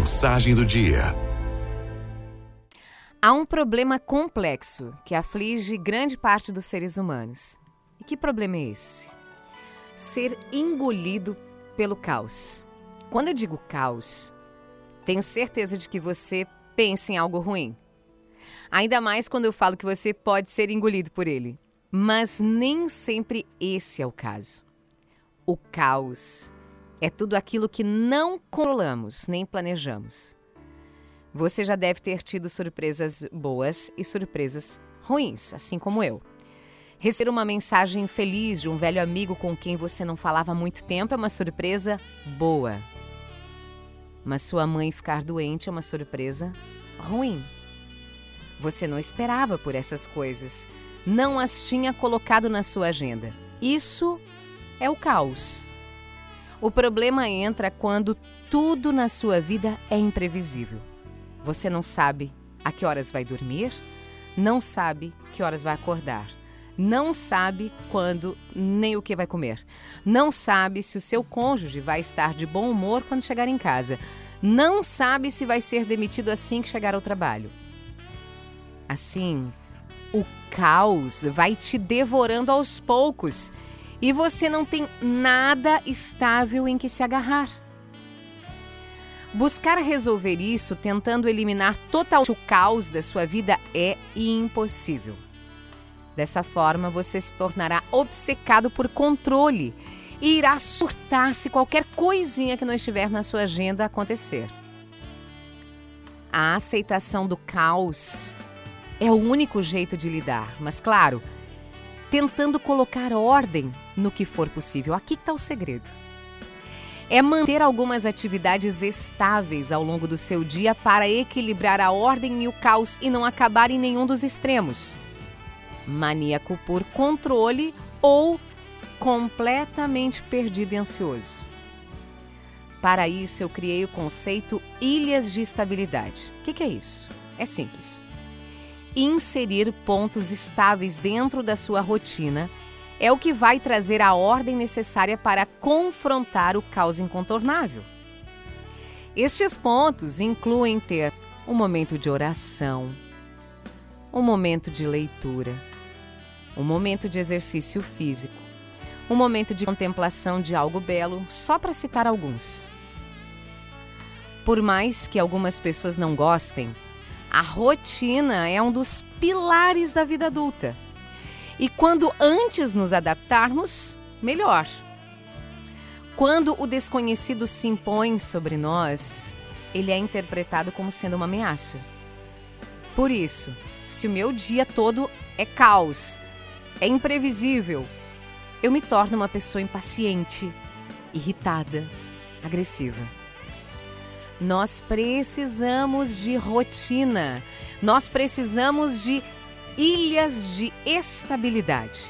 Mensagem do dia. Há um problema complexo que aflige grande parte dos seres humanos. E que problema é esse? Ser engolido pelo caos. Quando eu digo caos, tenho certeza de que você pensa em algo ruim. Ainda mais quando eu falo que você pode ser engolido por ele. Mas nem sempre esse é o caso. O caos é tudo aquilo que não controlamos nem planejamos. Você já deve ter tido surpresas boas e surpresas ruins, assim como eu. Receber uma mensagem feliz de um velho amigo com quem você não falava há muito tempo é uma surpresa boa. Mas sua mãe ficar doente é uma surpresa ruim. Você não esperava por essas coisas, não as tinha colocado na sua agenda. Isso é o caos. O problema entra quando tudo na sua vida é imprevisível. Você não sabe a que horas vai dormir, não sabe que horas vai acordar, não sabe quando nem o que vai comer, não sabe se o seu cônjuge vai estar de bom humor quando chegar em casa, não sabe se vai ser demitido assim que chegar ao trabalho. Assim, o caos vai te devorando aos poucos e você não tem nada estável em que se agarrar. Buscar resolver isso tentando eliminar totalmente o caos da sua vida é impossível. Dessa forma, você se tornará obcecado por controle e irá surtar se qualquer coisinha que não estiver na sua agenda acontecer. A aceitação do caos é o único jeito de lidar, mas claro, tentando colocar ordem no que for possível. Aqui está o segredo. É manter algumas atividades estáveis ao longo do seu dia para equilibrar a ordem e o caos e não acabar em nenhum dos extremos. Maníaco por controle ou completamente perdido e ansioso. Para isso, eu criei o conceito Ilhas de Estabilidade. O que, que é isso? É simples inserir pontos estáveis dentro da sua rotina é o que vai trazer a ordem necessária para confrontar o caos incontornável. Estes pontos incluem ter um momento de oração, um momento de leitura, um momento de exercício físico, um momento de contemplação de algo belo, só para citar alguns. Por mais que algumas pessoas não gostem, a rotina é um dos pilares da vida adulta. E quando antes nos adaptarmos, melhor. Quando o desconhecido se impõe sobre nós, ele é interpretado como sendo uma ameaça. Por isso, se o meu dia todo é caos, é imprevisível, eu me torno uma pessoa impaciente, irritada, agressiva. Nós precisamos de rotina. Nós precisamos de ilhas de estabilidade.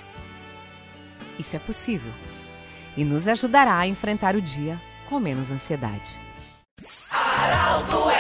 Isso é possível e nos ajudará a enfrentar o dia com menos ansiedade. Araldo